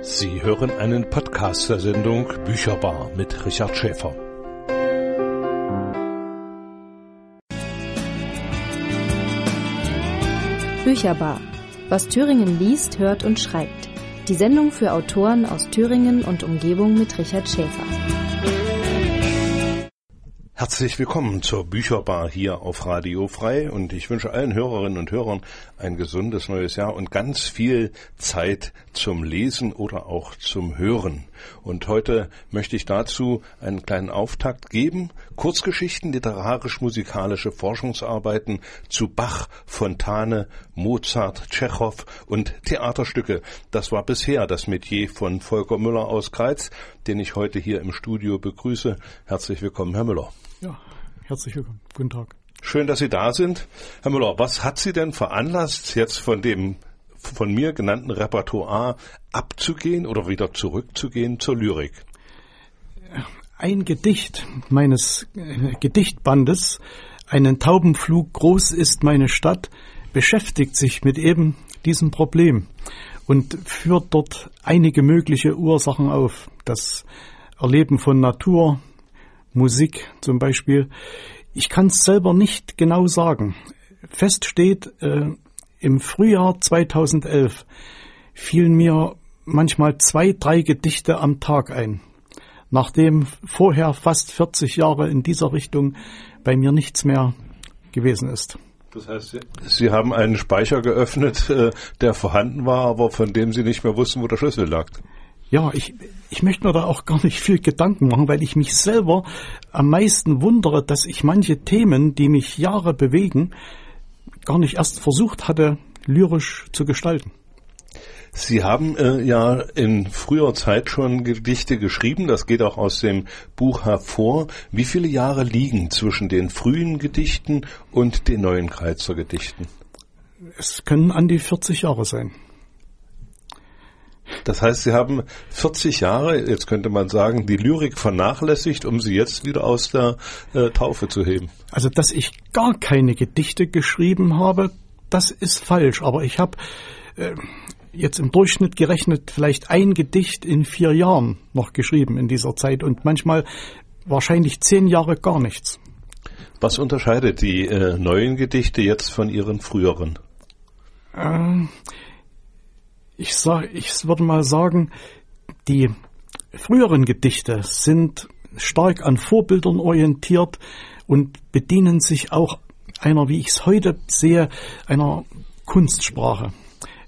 Sie hören einen Podcast der Sendung Bücherbar mit Richard Schäfer. Bücherbar. Was Thüringen liest, hört und schreibt. Die Sendung für Autoren aus Thüringen und Umgebung mit Richard Schäfer. Herzlich willkommen zur Bücherbar hier auf Radio Frei und ich wünsche allen Hörerinnen und Hörern ein gesundes neues Jahr und ganz viel Zeit zum Lesen oder auch zum Hören. Und heute möchte ich dazu einen kleinen Auftakt geben. Kurzgeschichten, literarisch-musikalische Forschungsarbeiten zu Bach, Fontane, Mozart, Tschechow und Theaterstücke. Das war bisher das Metier von Volker Müller aus Kreiz, den ich heute hier im Studio begrüße. Herzlich willkommen, Herr Müller. Ja, herzlich willkommen. Guten Tag. Schön, dass Sie da sind. Herr Müller, was hat Sie denn veranlasst, jetzt von dem von mir genannten Repertoire abzugehen oder wieder zurückzugehen zur Lyrik? Ein Gedicht meines äh, Gedichtbandes, einen Taubenflug groß ist meine Stadt, beschäftigt sich mit eben diesem Problem und führt dort einige mögliche Ursachen auf. Das Erleben von Natur, Musik zum Beispiel. Ich kann es selber nicht genau sagen. Fest steht, äh, im Frühjahr 2011 fielen mir manchmal zwei, drei Gedichte am Tag ein, nachdem vorher fast 40 Jahre in dieser Richtung bei mir nichts mehr gewesen ist. Das heißt, Sie haben einen Speicher geöffnet, äh, der vorhanden war, aber von dem Sie nicht mehr wussten, wo der Schlüssel lag. Ja, ich, ich möchte mir da auch gar nicht viel Gedanken machen, weil ich mich selber am meisten wundere, dass ich manche Themen, die mich Jahre bewegen, gar nicht erst versucht hatte, lyrisch zu gestalten. Sie haben äh, ja in früher Zeit schon Gedichte geschrieben, das geht auch aus dem Buch hervor. Wie viele Jahre liegen zwischen den frühen Gedichten und den neuen Kreizer Gedichten? Es können an die 40 Jahre sein. Das heißt, Sie haben 40 Jahre, jetzt könnte man sagen, die Lyrik vernachlässigt, um sie jetzt wieder aus der äh, Taufe zu heben. Also, dass ich gar keine Gedichte geschrieben habe, das ist falsch. Aber ich habe äh, jetzt im Durchschnitt gerechnet vielleicht ein Gedicht in vier Jahren noch geschrieben in dieser Zeit und manchmal wahrscheinlich zehn Jahre gar nichts. Was unterscheidet die äh, neuen Gedichte jetzt von Ihren früheren? Ähm, ich, sag, ich würde mal sagen, die früheren Gedichte sind stark an Vorbildern orientiert und bedienen sich auch einer, wie ich es heute sehe, einer Kunstsprache.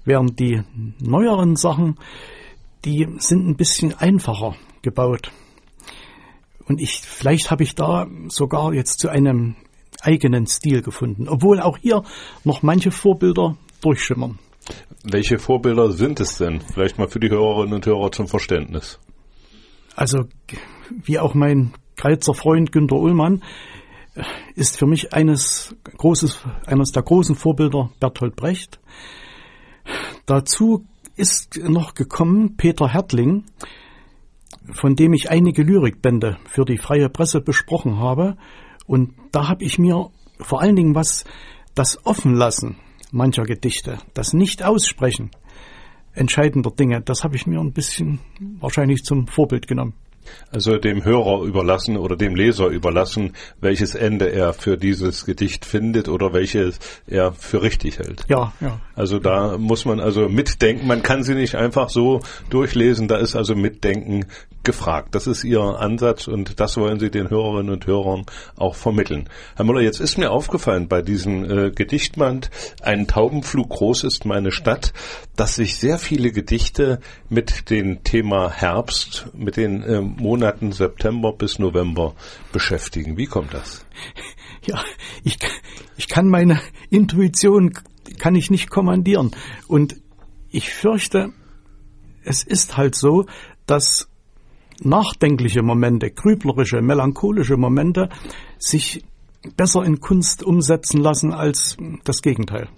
Während die neueren Sachen, die sind ein bisschen einfacher gebaut. Und ich, vielleicht habe ich da sogar jetzt zu einem eigenen Stil gefunden, obwohl auch hier noch manche Vorbilder durchschimmern. Welche Vorbilder sind es denn? Vielleicht mal für die Hörerinnen und Hörer zum Verständnis. Also, wie auch mein Kreizer Freund Günter Ullmann, ist für mich eines, großes, eines der großen Vorbilder Bertolt Brecht. Dazu ist noch gekommen Peter Hertling, von dem ich einige Lyrikbände für die freie Presse besprochen habe. Und da habe ich mir vor allen Dingen was das Offenlassen mancher Gedichte, das Nicht-Aussprechen entscheidender Dinge, das habe ich mir ein bisschen wahrscheinlich zum Vorbild genommen. Also dem Hörer überlassen oder dem Leser überlassen, welches Ende er für dieses Gedicht findet oder welches er für richtig hält. Ja, ja. Also da muss man also mitdenken. Man kann sie nicht einfach so durchlesen. Da ist also Mitdenken gefragt. Das ist Ihr Ansatz und das wollen Sie den Hörerinnen und Hörern auch vermitteln. Herr Müller, jetzt ist mir aufgefallen bei diesem äh, Gedichtband Ein Taubenflug groß ist meine Stadt, dass sich sehr viele Gedichte mit dem Thema Herbst, mit den äh, Monaten September bis November beschäftigen. Wie kommt das? Ja, ich, ich kann meine Intuition kann ich nicht kommandieren und ich fürchte, es ist halt so, dass nachdenkliche Momente, grüblerische, melancholische Momente sich besser in Kunst umsetzen lassen als das Gegenteil.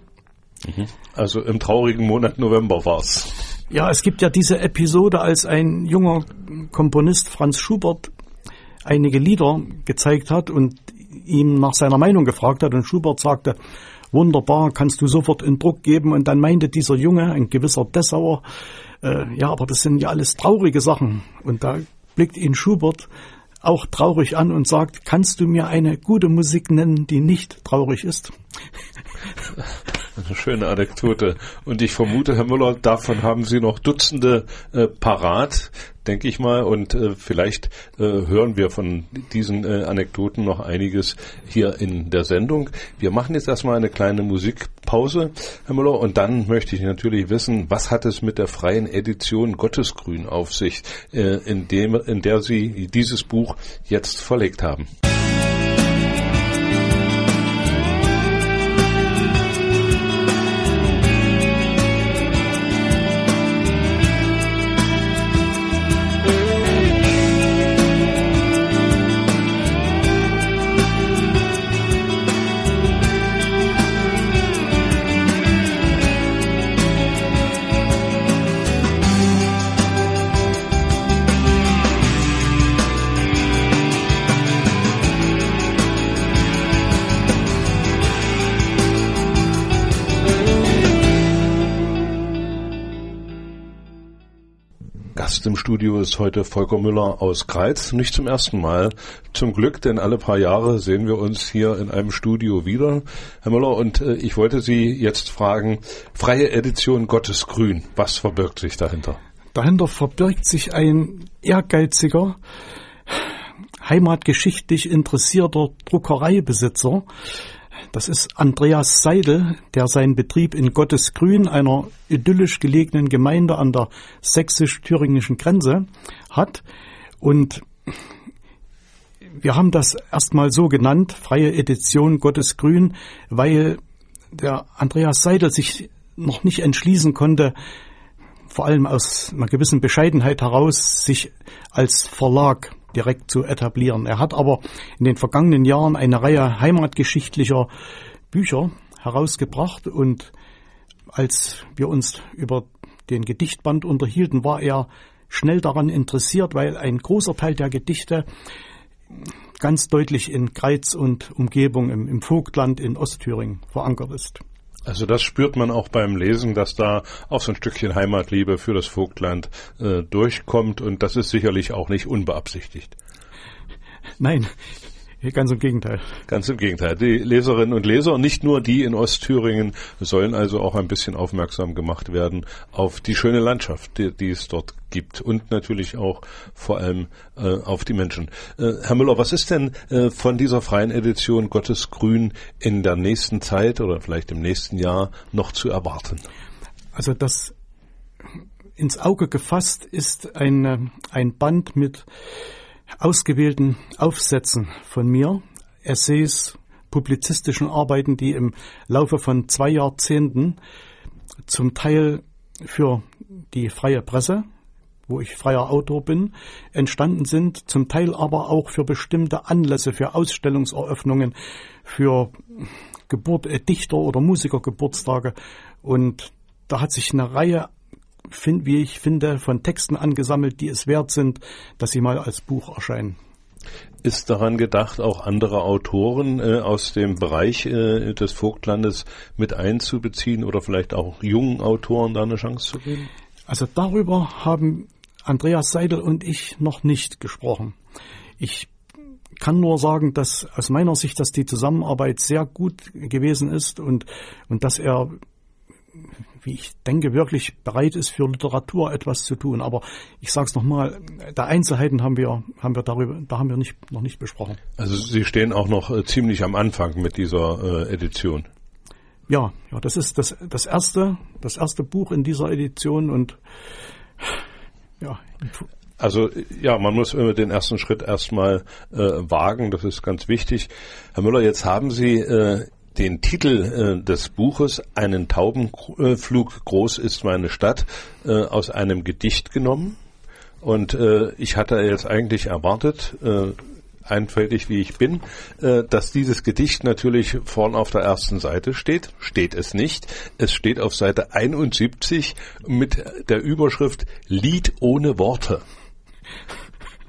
Mhm. Also im traurigen Monat November war's. Ja, es gibt ja diese Episode, als ein junger Komponist Franz Schubert einige Lieder gezeigt hat und ihm nach seiner Meinung gefragt hat und Schubert sagte, wunderbar, kannst du sofort in Druck geben. Und dann meinte dieser Junge, ein gewisser Dessauer, äh, ja, aber das sind ja alles traurige Sachen. Und da blickt ihn Schubert auch traurig an und sagt, kannst du mir eine gute Musik nennen, die nicht traurig ist? Eine schöne Anekdote. Und ich vermute, Herr Müller, davon haben Sie noch Dutzende äh, parat, denke ich mal. Und äh, vielleicht äh, hören wir von diesen äh, Anekdoten noch einiges hier in der Sendung. Wir machen jetzt erstmal eine kleine Musikpause, Herr Müller. Und dann möchte ich natürlich wissen, was hat es mit der freien Edition Gottesgrün auf sich, äh, in, dem, in der Sie dieses Buch jetzt verlegt haben. Studio ist heute Volker Müller aus Greiz. Nicht zum ersten Mal. Zum Glück, denn alle paar Jahre sehen wir uns hier in einem Studio wieder. Herr Müller, und äh, ich wollte Sie jetzt fragen, freie Edition Gottes Grün, was verbirgt sich dahinter? Dahinter verbirgt sich ein ehrgeiziger, heimatgeschichtlich interessierter Druckereibesitzer, das ist Andreas Seidel, der seinen Betrieb in Gottesgrün, einer idyllisch gelegenen Gemeinde an der sächsisch-thüringischen Grenze, hat. Und wir haben das erstmal so genannt, freie Edition Gottesgrün, weil der Andreas Seidel sich noch nicht entschließen konnte, vor allem aus einer gewissen Bescheidenheit heraus, sich als Verlag direkt zu etablieren. Er hat aber in den vergangenen Jahren eine Reihe heimatgeschichtlicher Bücher herausgebracht und als wir uns über den Gedichtband unterhielten, war er schnell daran interessiert, weil ein großer Teil der Gedichte ganz deutlich in Greiz und Umgebung im, im Vogtland in Ostthüringen verankert ist. Also das spürt man auch beim Lesen, dass da auch so ein Stückchen Heimatliebe für das Vogtland äh, durchkommt und das ist sicherlich auch nicht unbeabsichtigt. Nein, Ganz im Gegenteil. Ganz im Gegenteil. Die Leserinnen und Leser, nicht nur die in Ostthüringen, sollen also auch ein bisschen aufmerksam gemacht werden auf die schöne Landschaft, die, die es dort gibt und natürlich auch vor allem äh, auf die Menschen. Äh, Herr Müller, was ist denn äh, von dieser freien Edition Gottes Grün in der nächsten Zeit oder vielleicht im nächsten Jahr noch zu erwarten? Also das ins Auge gefasst ist ein, äh, ein Band mit ausgewählten Aufsätzen von mir, Essays, publizistischen Arbeiten, die im Laufe von zwei Jahrzehnten zum Teil für die freie Presse, wo ich freier Autor bin, entstanden sind, zum Teil aber auch für bestimmte Anlässe, für Ausstellungseröffnungen, für Geburt, äh, Dichter- oder Musikergeburtstage. Und da hat sich eine Reihe find, wie ich finde, von Texten angesammelt, die es wert sind, dass sie mal als Buch erscheinen. Ist daran gedacht, auch andere Autoren äh, aus dem Bereich äh, des Vogtlandes mit einzubeziehen oder vielleicht auch jungen Autoren da eine Chance zu geben? Also darüber haben Andreas Seidel und ich noch nicht gesprochen. Ich kann nur sagen, dass aus meiner Sicht, dass die Zusammenarbeit sehr gut gewesen ist und, und dass er wie ich denke, wirklich bereit ist, für Literatur etwas zu tun. Aber ich sage es nochmal, der Einzelheiten haben wir, haben wir darüber, da haben wir nicht, noch nicht besprochen. Also Sie stehen auch noch äh, ziemlich am Anfang mit dieser äh, Edition. Ja, ja, das ist das, das erste, das erste Buch in dieser Edition und ja. Also ja, man muss immer den ersten Schritt erstmal äh, wagen, das ist ganz wichtig. Herr Müller, jetzt haben Sie äh, den Titel äh, des Buches Einen Taubenflug groß ist meine Stadt äh, aus einem Gedicht genommen. Und äh, ich hatte jetzt eigentlich erwartet, äh, einfältig wie ich bin, äh, dass dieses Gedicht natürlich vorn auf der ersten Seite steht. Steht es nicht. Es steht auf Seite 71 mit der Überschrift Lied ohne Worte.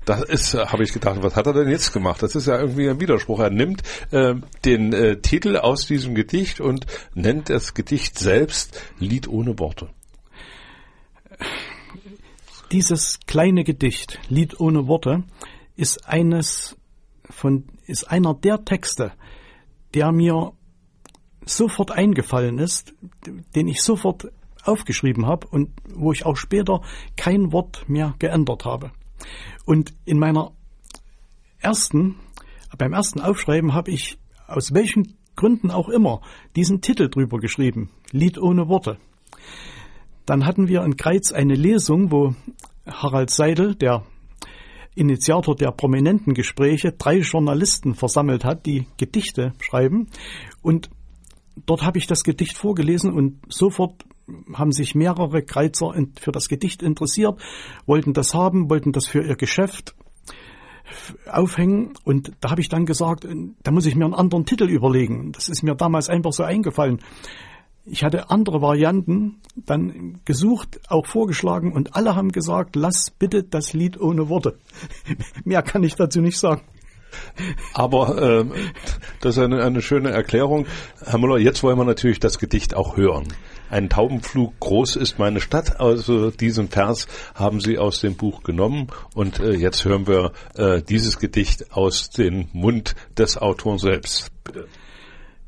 Das ist, äh, habe ich gedacht, was hat er denn jetzt gemacht? Das ist ja irgendwie ein Widerspruch. Er nimmt äh, den äh, Titel aus diesem Gedicht und nennt das Gedicht selbst Lied ohne Worte. Dieses kleine Gedicht, Lied ohne Worte, ist eines von, ist einer der Texte, der mir sofort eingefallen ist, den ich sofort aufgeschrieben habe und wo ich auch später kein Wort mehr geändert habe. Und in meiner ersten, beim ersten Aufschreiben habe ich aus welchen Gründen auch immer diesen Titel drüber geschrieben, Lied ohne Worte. Dann hatten wir in Greiz eine Lesung, wo Harald Seidel, der Initiator der prominenten Gespräche, drei Journalisten versammelt hat, die Gedichte schreiben. Und dort habe ich das Gedicht vorgelesen und sofort haben sich mehrere Kreizer für das Gedicht interessiert, wollten das haben, wollten das für ihr Geschäft aufhängen und da habe ich dann gesagt, da muss ich mir einen anderen Titel überlegen. Das ist mir damals einfach so eingefallen. Ich hatte andere Varianten dann gesucht, auch vorgeschlagen und alle haben gesagt, lass bitte das Lied ohne Worte. Mehr kann ich dazu nicht sagen. Aber äh, das ist eine, eine schöne Erklärung. Herr Müller, jetzt wollen wir natürlich das Gedicht auch hören. Ein Taubenflug groß ist meine Stadt. Also diesen Vers haben Sie aus dem Buch genommen und äh, jetzt hören wir äh, dieses Gedicht aus dem Mund des Autors selbst.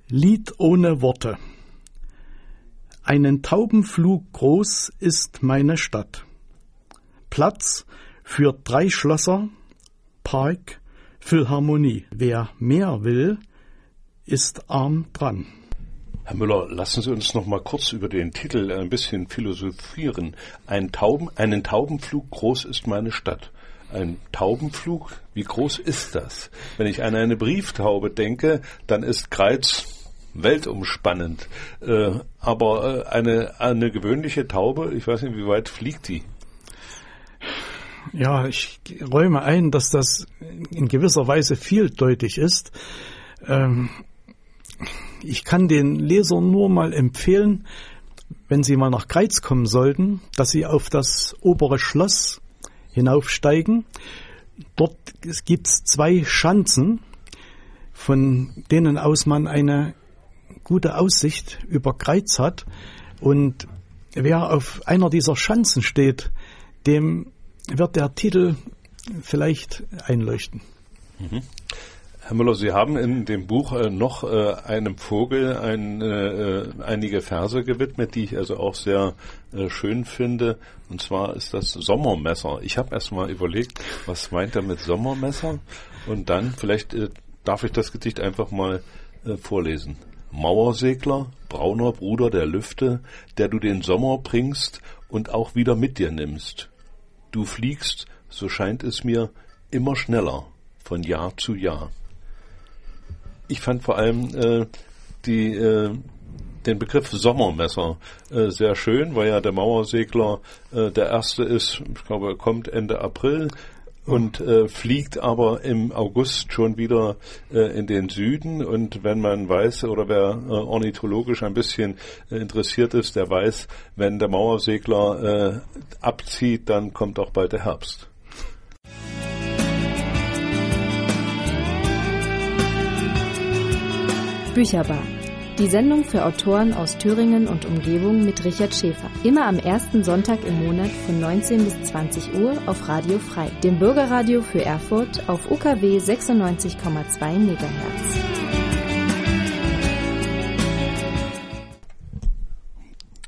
Lied ohne Worte. Einen Taubenflug groß ist meine Stadt. Platz für drei Schlösser, Park, Philharmonie. Wer mehr will, ist arm dran. Herr Müller, lassen Sie uns noch mal kurz über den Titel ein bisschen philosophieren. Ein Tauben, einen Taubenflug groß ist meine Stadt. Ein Taubenflug, wie groß ist das? Wenn ich an eine Brieftaube denke, dann ist Greiz weltumspannend. Äh, aber äh, eine, eine gewöhnliche Taube, ich weiß nicht, wie weit fliegt die? Ja, ich räume ein, dass das in gewisser Weise vieldeutig ist. Ähm, ich kann den Lesern nur mal empfehlen, wenn Sie mal nach Greiz kommen sollten, dass Sie auf das obere Schloss hinaufsteigen. Dort gibt es zwei Schanzen, von denen aus man eine gute Aussicht über Greiz hat. Und wer auf einer dieser Schanzen steht, dem wird der Titel vielleicht einleuchten. Mhm. Herr Müller, Sie haben in dem Buch äh, noch äh, einem Vogel ein, äh, einige Verse gewidmet, die ich also auch sehr äh, schön finde. Und zwar ist das Sommermesser. Ich habe erst mal überlegt, was meint er mit Sommermesser? Und dann, vielleicht äh, darf ich das Gedicht einfach mal äh, vorlesen. Mauersegler, brauner Bruder der Lüfte, der du den Sommer bringst und auch wieder mit dir nimmst. Du fliegst, so scheint es mir, immer schneller von Jahr zu Jahr. Ich fand vor allem äh, die, äh, den Begriff Sommermesser äh, sehr schön, weil ja der Mauersegler äh, der erste ist, ich glaube, er kommt Ende April und äh, fliegt aber im August schon wieder äh, in den Süden. Und wenn man weiß oder wer äh, ornithologisch ein bisschen äh, interessiert ist, der weiß, wenn der Mauersegler äh, abzieht, dann kommt auch bald der Herbst. Bücherbar. Die Sendung für Autoren aus Thüringen und Umgebung mit Richard Schäfer. Immer am ersten Sonntag im Monat von 19 bis 20 Uhr auf Radio Frei, dem Bürgerradio für Erfurt auf UKW 96,2 MHz.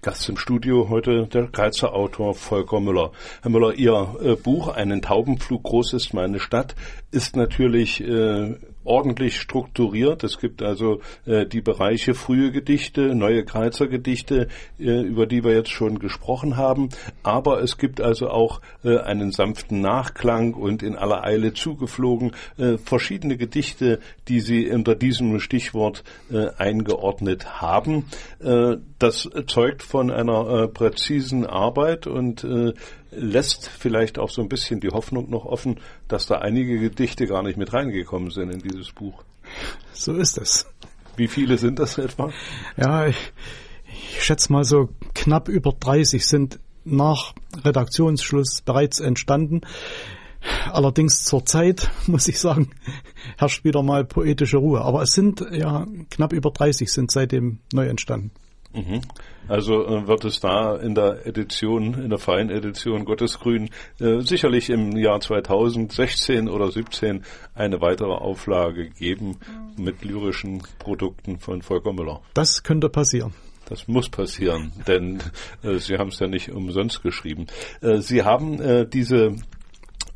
Gast im Studio heute der Greizer Autor Volker Müller. Herr Müller, Ihr äh, Buch Einen Taubenflug groß ist meine Stadt ist natürlich äh, ordentlich strukturiert. Es gibt also äh, die Bereiche frühe Gedichte, neue Kreizer Gedichte, äh, über die wir jetzt schon gesprochen haben. Aber es gibt also auch äh, einen sanften Nachklang und in aller Eile zugeflogen äh, verschiedene Gedichte, die Sie unter diesem Stichwort äh, eingeordnet haben. Äh, das zeugt von einer präzisen Arbeit und lässt vielleicht auch so ein bisschen die Hoffnung noch offen, dass da einige Gedichte gar nicht mit reingekommen sind in dieses Buch. So ist es. Wie viele sind das etwa? Ja, ich, ich schätze mal so knapp über 30 sind nach Redaktionsschluss bereits entstanden. Allerdings zur Zeit, muss ich sagen, herrscht wieder mal poetische Ruhe. Aber es sind ja knapp über 30 sind seitdem neu entstanden. Mhm. Also äh, wird es da in der Edition, in der freien Edition Gottesgrün äh, sicherlich im Jahr 2016 oder 17 eine weitere Auflage geben mit lyrischen Produkten von Volker Müller. Das könnte passieren. Das muss passieren, denn äh, Sie haben es ja nicht umsonst geschrieben. Äh, Sie haben äh, diese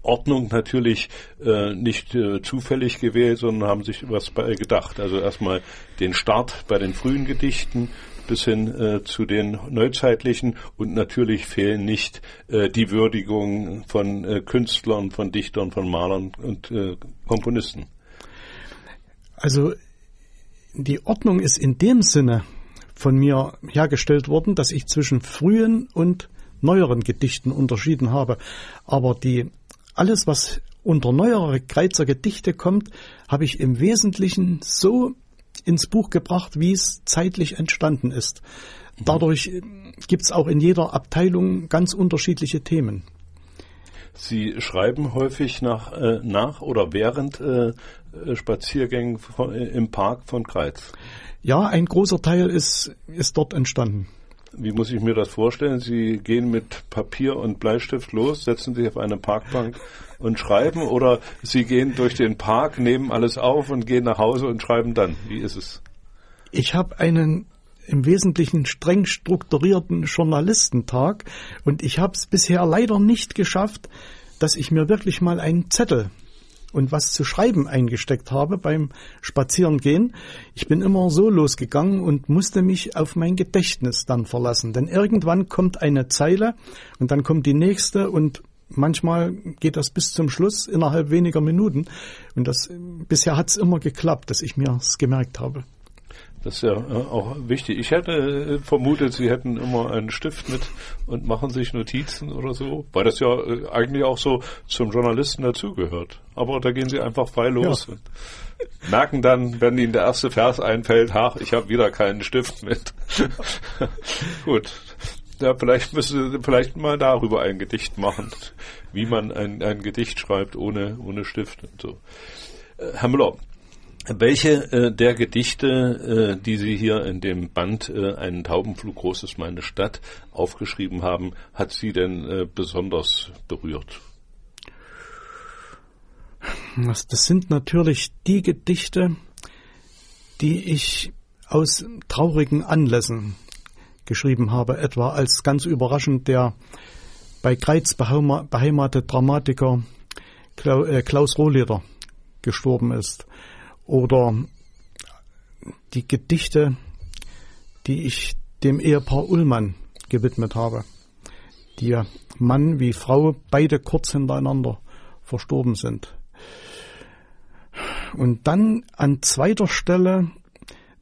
Ordnung natürlich äh, nicht äh, zufällig gewählt, sondern haben sich was bei gedacht. Also erstmal den Start bei den frühen Gedichten bis hin äh, zu den neuzeitlichen und natürlich fehlen nicht äh, die Würdigung von äh, Künstlern, von Dichtern, von Malern und äh, Komponisten. Also die Ordnung ist in dem Sinne von mir hergestellt worden, dass ich zwischen frühen und neueren Gedichten unterschieden habe. Aber die alles, was unter neuere Kreizer Gedichte kommt, habe ich im Wesentlichen so ins Buch gebracht, wie es zeitlich entstanden ist. Dadurch gibt es auch in jeder Abteilung ganz unterschiedliche Themen. Sie schreiben häufig nach, äh, nach oder während äh, Spaziergängen von, äh, im Park von Kreiz. Ja, ein großer Teil ist, ist dort entstanden. Wie muss ich mir das vorstellen? Sie gehen mit Papier und Bleistift los, setzen sich auf eine Parkbank und schreiben oder Sie gehen durch den Park, nehmen alles auf und gehen nach Hause und schreiben dann. Wie ist es? Ich habe einen im Wesentlichen streng strukturierten Journalistentag und ich habe es bisher leider nicht geschafft, dass ich mir wirklich mal einen Zettel und was zu schreiben eingesteckt habe beim Spazierengehen. Ich bin immer so losgegangen und musste mich auf mein Gedächtnis dann verlassen. Denn irgendwann kommt eine Zeile und dann kommt die nächste und manchmal geht das bis zum Schluss innerhalb weniger Minuten. Und das bisher hat es immer geklappt, dass ich mir es gemerkt habe. Das ist ja äh, auch wichtig. Ich hätte äh, vermutet, Sie hätten immer einen Stift mit und machen sich Notizen oder so, weil das ja äh, eigentlich auch so zum Journalisten dazugehört. Aber da gehen Sie einfach frei los. Ja. merken dann, wenn Ihnen der erste Vers einfällt, ach, ich habe wieder keinen Stift mit. Gut. Ja, vielleicht müssen Sie vielleicht mal darüber ein Gedicht machen, wie man ein, ein Gedicht schreibt ohne, ohne Stift und so. Herr Müller, welche äh, der Gedichte, äh, die Sie hier in dem Band äh, Einen Taubenflug groß ist meine Stadt aufgeschrieben haben, hat Sie denn äh, besonders berührt? Das sind natürlich die Gedichte, die ich aus traurigen Anlässen geschrieben habe, etwa als ganz überraschend der bei Kreiz beheimatete Dramatiker äh, Klaus Rohleder gestorben ist oder die Gedichte, die ich dem Ehepaar Ullmann gewidmet habe, die Mann wie Frau beide kurz hintereinander verstorben sind. Und dann an zweiter Stelle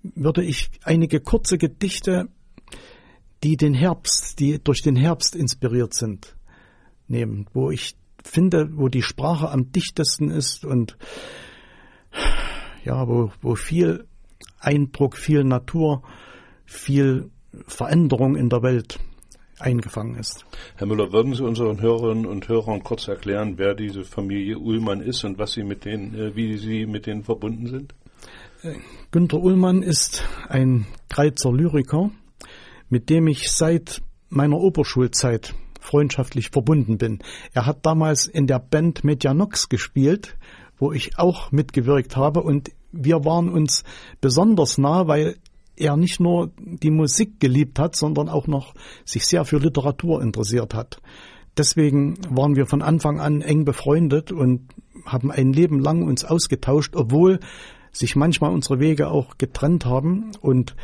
würde ich einige kurze Gedichte, die den Herbst, die durch den Herbst inspiriert sind, nehmen, wo ich finde, wo die Sprache am dichtesten ist und ja, wo, wo viel Eindruck, viel Natur, viel Veränderung in der Welt eingefangen ist. Herr Müller, würden Sie unseren Hörerinnen und Hörern kurz erklären, wer diese Familie Ullmann ist und was Sie mit denen, äh, wie Sie mit denen verbunden sind? Äh, Günter Ullmann ist ein Kreizer Lyriker, mit dem ich seit meiner Oberschulzeit freundschaftlich verbunden bin. Er hat damals in der Band Medianox gespielt, wo ich auch mitgewirkt habe und wir waren uns besonders nah, weil er nicht nur die Musik geliebt hat, sondern auch noch sich sehr für Literatur interessiert hat. Deswegen waren wir von Anfang an eng befreundet und haben ein Leben lang uns ausgetauscht, obwohl sich manchmal unsere Wege auch getrennt haben. Und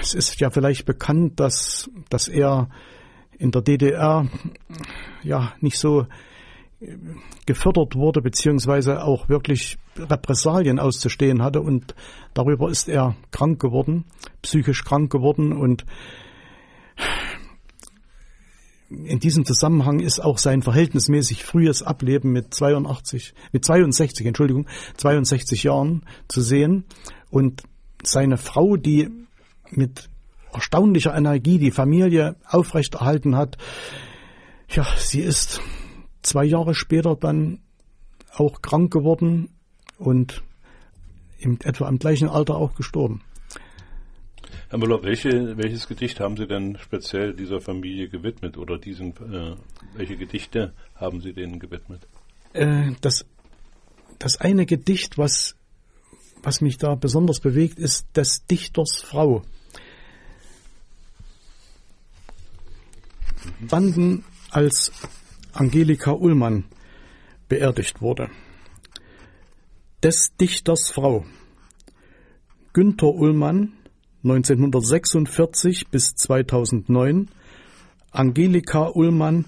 es ist ja vielleicht bekannt, dass, dass er in der DDR ja nicht so gefördert wurde, beziehungsweise auch wirklich Repressalien auszustehen hatte. Und darüber ist er krank geworden, psychisch krank geworden. Und in diesem Zusammenhang ist auch sein verhältnismäßig frühes Ableben mit 82, mit 62, Entschuldigung, 62 Jahren zu sehen. Und seine Frau, die mit erstaunlicher Energie die Familie aufrechterhalten hat, ja, sie ist zwei Jahre später dann auch krank geworden und im, etwa im gleichen Alter auch gestorben. Herr Müller, welche, welches Gedicht haben Sie denn speziell dieser Familie gewidmet oder diesen, äh, welche Gedichte haben Sie denen gewidmet? Äh, das, das eine Gedicht, was, was mich da besonders bewegt, ist des Dichters Frau. Banden als Angelika Ullmann beerdigt wurde. Des Dichters Frau. Günther Ullmann 1946 bis 2009, Angelika Ullmann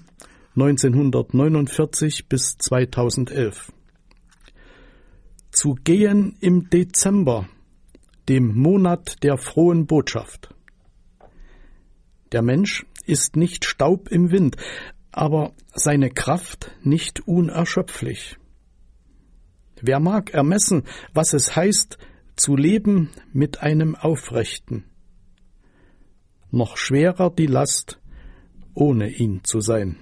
1949 bis 2011. Zu gehen im Dezember, dem Monat der frohen Botschaft. Der Mensch ist nicht Staub im Wind, aber seine Kraft nicht unerschöpflich. Wer mag ermessen, was es heißt, zu leben mit einem Aufrechten. Noch schwerer die Last, ohne ihn zu sein.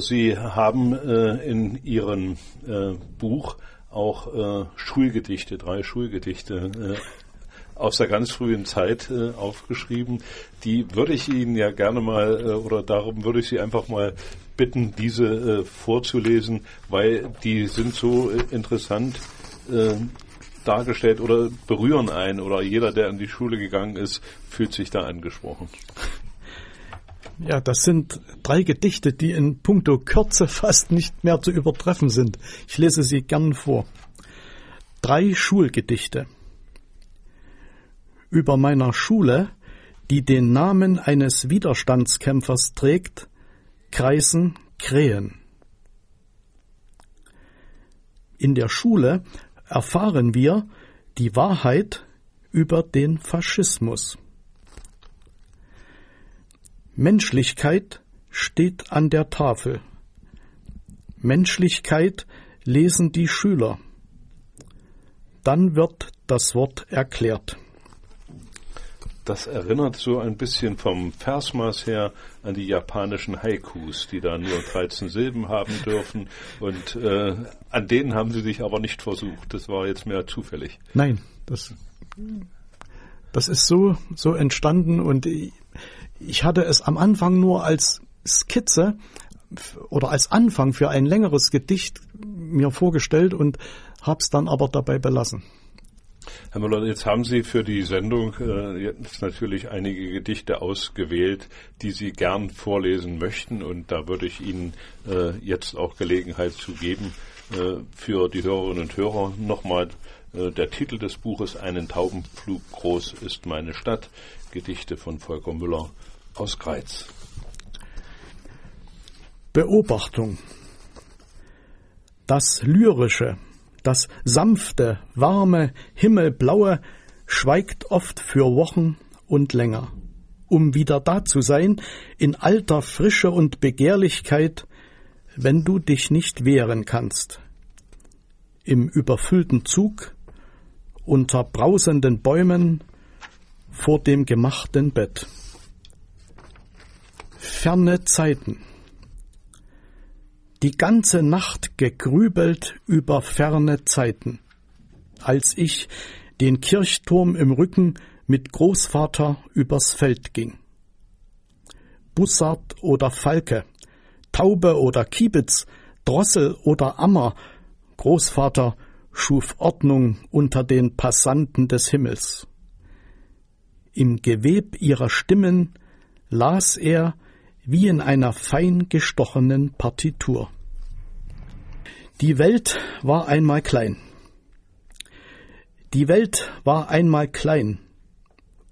Sie haben äh, in Ihrem äh, Buch auch äh, Schulgedichte, drei Schulgedichte äh, aus der ganz frühen Zeit äh, aufgeschrieben. Die würde ich Ihnen ja gerne mal, äh, oder darum würde ich Sie einfach mal bitten, diese vorzulesen, weil die sind so interessant dargestellt oder berühren einen oder jeder, der in die Schule gegangen ist, fühlt sich da angesprochen. Ja, das sind drei Gedichte, die in puncto Kürze fast nicht mehr zu übertreffen sind. Ich lese sie gern vor. Drei Schulgedichte. Über meiner Schule, die den Namen eines Widerstandskämpfers trägt, kreisen Krähen. In der Schule erfahren wir die Wahrheit über den Faschismus. Menschlichkeit steht an der Tafel. Menschlichkeit lesen die Schüler. Dann wird das Wort erklärt. Das erinnert so ein bisschen vom Versmaß her an die japanischen Haikus, die da nur 13 Silben haben dürfen. Und äh, an denen haben sie sich aber nicht versucht. Das war jetzt mehr zufällig. Nein, das, das ist so, so entstanden und ich hatte es am Anfang nur als Skizze oder als Anfang für ein längeres Gedicht mir vorgestellt und habe es dann aber dabei belassen. Herr Müller, jetzt haben Sie für die Sendung äh, jetzt natürlich einige Gedichte ausgewählt, die Sie gern vorlesen möchten. Und da würde ich Ihnen äh, jetzt auch Gelegenheit zu geben, äh, für die Hörerinnen und Hörer nochmal äh, der Titel des Buches Einen Taubenflug groß ist meine Stadt. Gedichte von Volker Müller aus Greiz. Beobachtung. Das Lyrische, das sanfte, warme, himmelblaue schweigt oft für Wochen und länger, um wieder da zu sein in alter Frische und Begehrlichkeit, wenn du dich nicht wehren kannst. Im überfüllten Zug, unter brausenden Bäumen, vor dem gemachten Bett. Ferne Zeiten. Die ganze Nacht gegrübelt über ferne Zeiten, als ich den Kirchturm im Rücken mit Großvater übers Feld ging. Bussard oder Falke, Taube oder Kiebitz, Drossel oder Ammer, Großvater schuf Ordnung unter den Passanten des Himmels. Im Geweb ihrer Stimmen las er wie in einer fein gestochenen Partitur. Die Welt war einmal klein. Die Welt war einmal klein,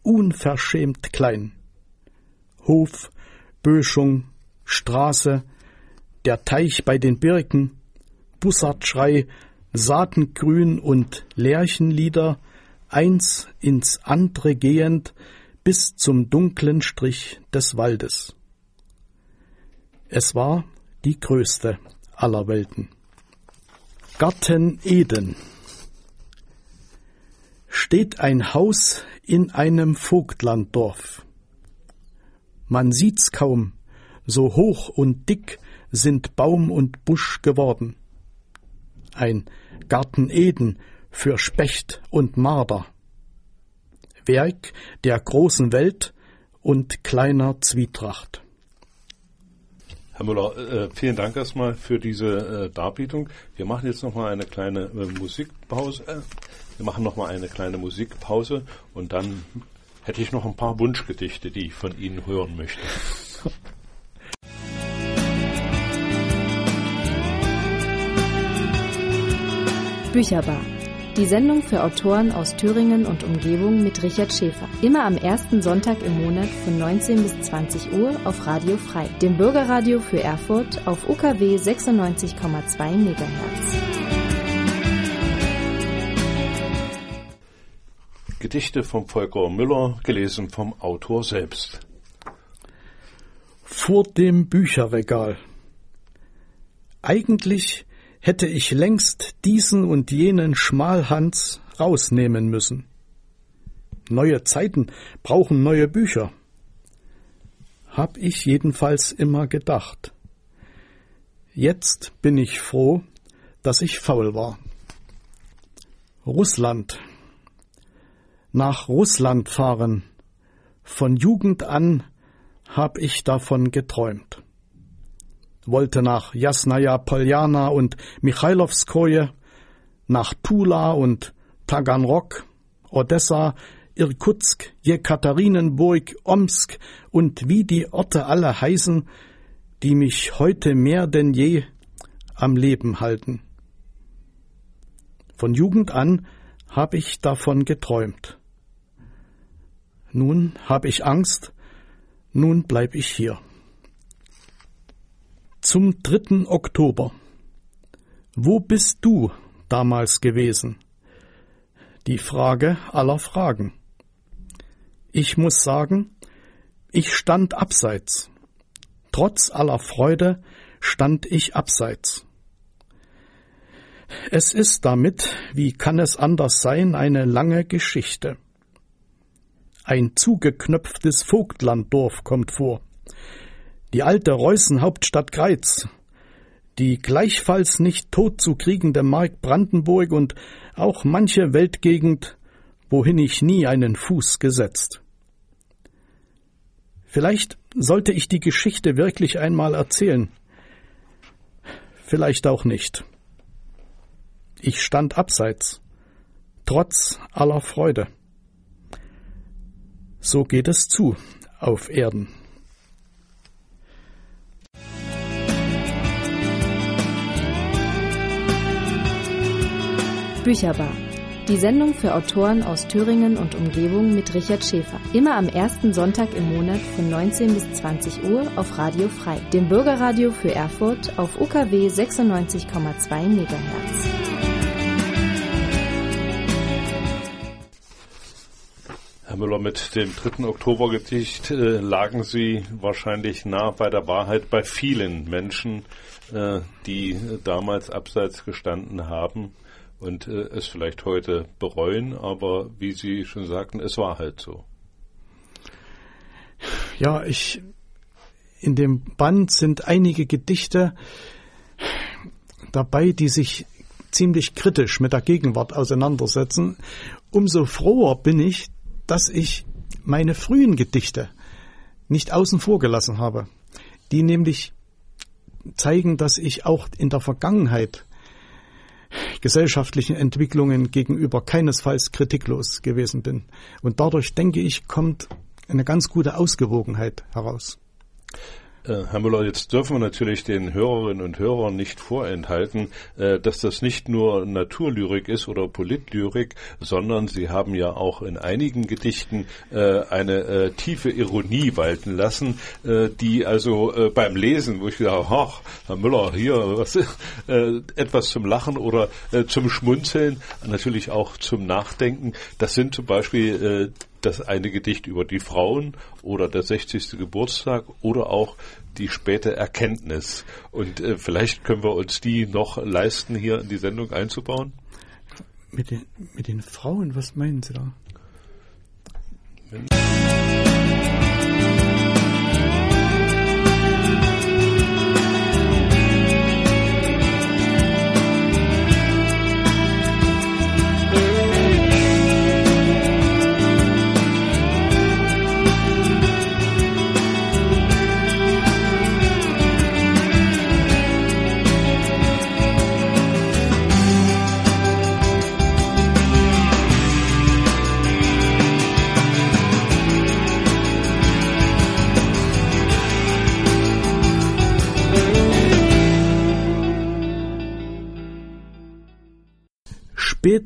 unverschämt klein. Hof, Böschung, Straße, der Teich bei den Birken, Bussardschrei, Saatengrün und Lärchenlieder, eins ins andere gehend bis zum dunklen Strich des Waldes. Es war die größte aller Welten. Garten Eden steht ein Haus in einem Vogtlanddorf. Man sieht's kaum, so hoch und dick sind Baum und Busch geworden. Ein Garten Eden für Specht und Marder. Werk der großen Welt und kleiner Zwietracht. Herr Müller, äh, vielen Dank erstmal für diese äh, Darbietung. Wir machen jetzt nochmal eine kleine äh, Musikpause. Wir machen nochmal eine kleine Musikpause und dann hätte ich noch ein paar Wunschgedichte, die ich von Ihnen hören möchte. Bücherbar. Die Sendung für Autoren aus Thüringen und Umgebung mit Richard Schäfer. Immer am ersten Sonntag im Monat von 19 bis 20 Uhr auf Radio Frei, dem Bürgerradio für Erfurt auf UKW 96,2 MHz. Gedichte vom Volker Müller, gelesen vom Autor selbst. Vor dem Bücherregal. Eigentlich hätte ich längst diesen und jenen Schmalhans rausnehmen müssen. Neue Zeiten brauchen neue Bücher. Hab ich jedenfalls immer gedacht. Jetzt bin ich froh, dass ich faul war. Russland. Nach Russland fahren. Von Jugend an hab ich davon geträumt wollte nach Jasnaja Poljana und Michailovskoje, nach Tula und Taganrog, Odessa, Irkutsk, Jekaterinenburg, Omsk und wie die Orte alle heißen, die mich heute mehr denn je am Leben halten. Von Jugend an habe ich davon geträumt. Nun habe ich Angst, nun bleib ich hier. Zum 3. Oktober. Wo bist du damals gewesen? Die Frage aller Fragen. Ich muss sagen, ich stand abseits. Trotz aller Freude stand ich abseits. Es ist damit, wie kann es anders sein, eine lange Geschichte. Ein zugeknöpftes Vogtlanddorf kommt vor die alte Reußenhauptstadt Greiz, die gleichfalls nicht tot zu kriegende Mark Brandenburg und auch manche Weltgegend, wohin ich nie einen Fuß gesetzt. Vielleicht sollte ich die Geschichte wirklich einmal erzählen, vielleicht auch nicht. Ich stand abseits, trotz aller Freude. So geht es zu auf Erden. Bücherbar. Die Sendung für Autoren aus Thüringen und Umgebung mit Richard Schäfer. Immer am ersten Sonntag im Monat von 19 bis 20 Uhr auf Radio Frei, dem Bürgerradio für Erfurt auf UKW 96,2 MHz. Herr Müller, mit dem 3. Oktobergedicht äh, lagen Sie wahrscheinlich nah bei der Wahrheit bei vielen Menschen, äh, die damals abseits gestanden haben und äh, es vielleicht heute bereuen, aber wie Sie schon sagten, es war halt so. Ja, ich in dem Band sind einige Gedichte dabei, die sich ziemlich kritisch mit der Gegenwart auseinandersetzen. Umso froher bin ich, dass ich meine frühen Gedichte nicht außen vor gelassen habe, die nämlich zeigen, dass ich auch in der Vergangenheit gesellschaftlichen Entwicklungen gegenüber keinesfalls kritiklos gewesen bin. Und dadurch, denke ich, kommt eine ganz gute Ausgewogenheit heraus. Äh, Herr Müller, jetzt dürfen wir natürlich den Hörerinnen und Hörern nicht vorenthalten, äh, dass das nicht nur Naturlyrik ist oder Politlyrik, sondern Sie haben ja auch in einigen Gedichten äh, eine tiefe Ironie walten lassen, die also beim Lesen, wo ich gedacht ach, Herr Müller, hier was, etwas zum Lachen oder zum Schmunzeln, natürlich auch zum Nachdenken. Das sind zum Beispiel das eine Gedicht über die Frauen oder der 60. Geburtstag oder auch die späte Erkenntnis. Und äh, vielleicht können wir uns die noch leisten, hier in die Sendung einzubauen. Mit den, mit den Frauen, was meinen Sie da? Wenn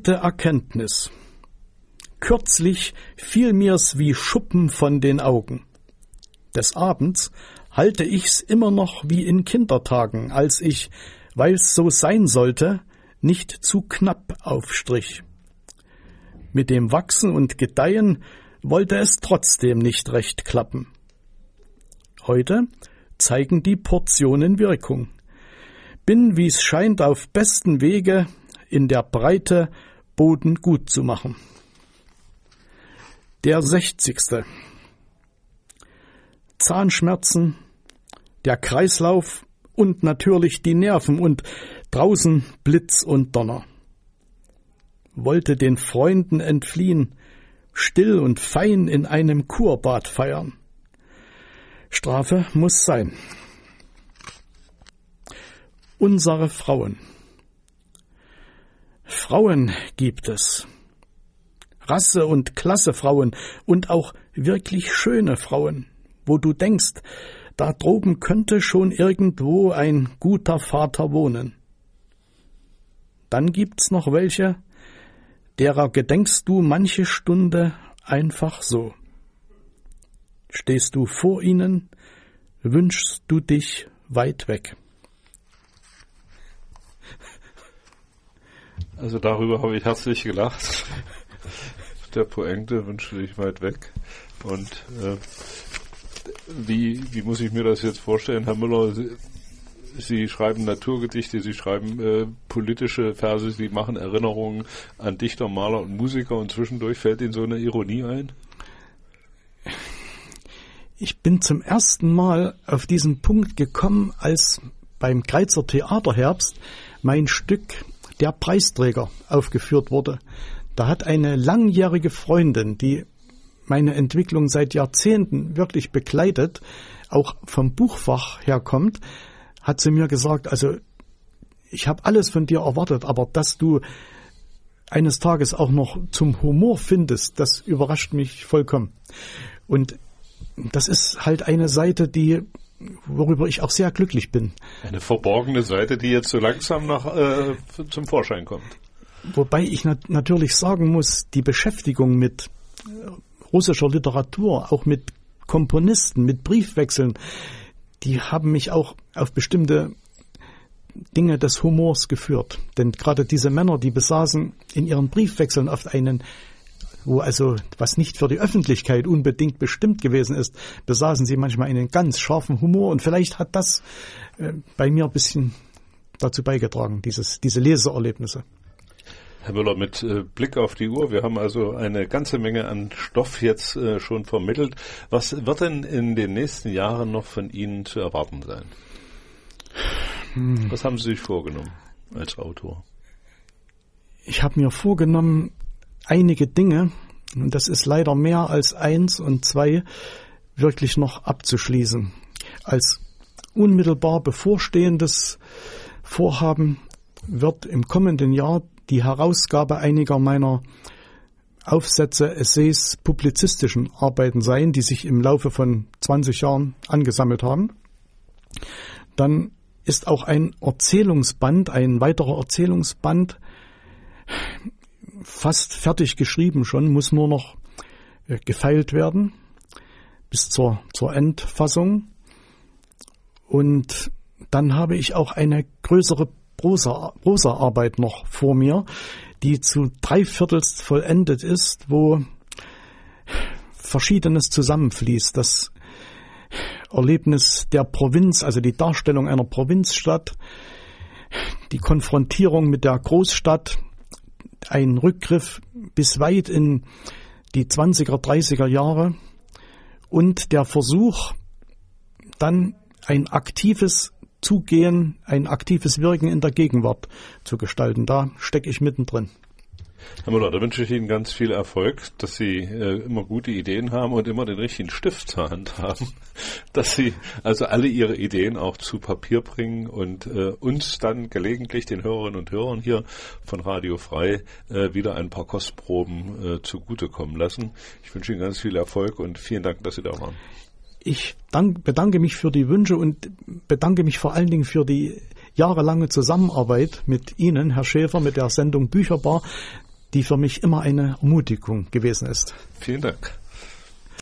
späte Erkenntnis. Kürzlich fiel mir's wie Schuppen von den Augen. Des Abends halte ich's immer noch wie in Kindertagen, als ich, weil's so sein sollte, nicht zu knapp aufstrich. Mit dem Wachsen und Gedeihen wollte es trotzdem nicht recht klappen. Heute zeigen die Portionen Wirkung. Bin, wie's scheint, auf besten Wege, in der Breite Boden gut zu machen. Der sechzigste. Zahnschmerzen, der Kreislauf und natürlich die Nerven und draußen Blitz und Donner. Wollte den Freunden entfliehen, still und fein in einem Kurbad feiern. Strafe muss sein. Unsere Frauen. Frauen gibt es. Rasse und Klasse Frauen und auch wirklich schöne Frauen, wo du denkst, da droben könnte schon irgendwo ein guter Vater wohnen. Dann gibt's noch welche, derer gedenkst du manche Stunde einfach so. Stehst du vor ihnen, wünschst du dich weit weg. Also darüber habe ich herzlich gelacht. Der Pointe wünsche ich weit weg. Und äh, wie, wie muss ich mir das jetzt vorstellen, Herr Müller? Sie, Sie schreiben Naturgedichte, Sie schreiben äh, politische Verse, Sie machen Erinnerungen an Dichter, Maler und Musiker und zwischendurch fällt Ihnen so eine Ironie ein? Ich bin zum ersten Mal auf diesen Punkt gekommen, als beim Kreizer Theaterherbst mein Stück der Preisträger aufgeführt wurde. Da hat eine langjährige Freundin, die meine Entwicklung seit Jahrzehnten wirklich begleitet, auch vom Buchfach herkommt, hat sie mir gesagt, also ich habe alles von dir erwartet, aber dass du eines Tages auch noch zum Humor findest, das überrascht mich vollkommen. Und das ist halt eine Seite, die worüber ich auch sehr glücklich bin. Eine verborgene Seite, die jetzt so langsam nach, äh, zum Vorschein kommt. Wobei ich nat natürlich sagen muss, die Beschäftigung mit äh, russischer Literatur, auch mit Komponisten, mit Briefwechseln, die haben mich auch auf bestimmte Dinge des Humors geführt. Denn gerade diese Männer, die besaßen in ihren Briefwechseln oft einen wo also was nicht für die Öffentlichkeit unbedingt bestimmt gewesen ist, besaßen sie manchmal einen ganz scharfen Humor und vielleicht hat das äh, bei mir ein bisschen dazu beigetragen, dieses, diese Leseerlebnisse. Herr Müller, mit äh, Blick auf die Uhr, wir haben also eine ganze Menge an Stoff jetzt äh, schon vermittelt. Was wird denn in den nächsten Jahren noch von Ihnen zu erwarten sein? Hm. Was haben Sie sich vorgenommen als Autor? Ich habe mir vorgenommen, einige Dinge, und das ist leider mehr als eins und zwei, wirklich noch abzuschließen. Als unmittelbar bevorstehendes Vorhaben wird im kommenden Jahr die Herausgabe einiger meiner Aufsätze, Essays, publizistischen Arbeiten sein, die sich im Laufe von 20 Jahren angesammelt haben. Dann ist auch ein Erzählungsband, ein weiterer Erzählungsband fast fertig geschrieben schon, muss nur noch äh, gefeilt werden bis zur, zur Endfassung. Und dann habe ich auch eine größere Prosa, Prosa-Arbeit noch vor mir, die zu drei Viertels vollendet ist, wo Verschiedenes zusammenfließt. Das Erlebnis der Provinz, also die Darstellung einer Provinzstadt, die Konfrontierung mit der Großstadt, ein Rückgriff bis weit in die 20er, 30er Jahre und der Versuch, dann ein aktives Zugehen, ein aktives Wirken in der Gegenwart zu gestalten. Da stecke ich mittendrin. Herr Müller, da wünsche ich Ihnen ganz viel Erfolg, dass Sie äh, immer gute Ideen haben und immer den richtigen Stift zur Hand haben, dass Sie also alle Ihre Ideen auch zu Papier bringen und äh, uns dann gelegentlich, den Hörerinnen und Hörern hier von Radio Frei, äh, wieder ein paar Kostproben äh, zugutekommen lassen. Ich wünsche Ihnen ganz viel Erfolg und vielen Dank, dass Sie da waren. Ich dank, bedanke mich für die Wünsche und bedanke mich vor allen Dingen für die jahrelange Zusammenarbeit mit Ihnen, Herr Schäfer, mit der Sendung Bücherbar die für mich immer eine Ermutigung gewesen ist. Vielen Dank.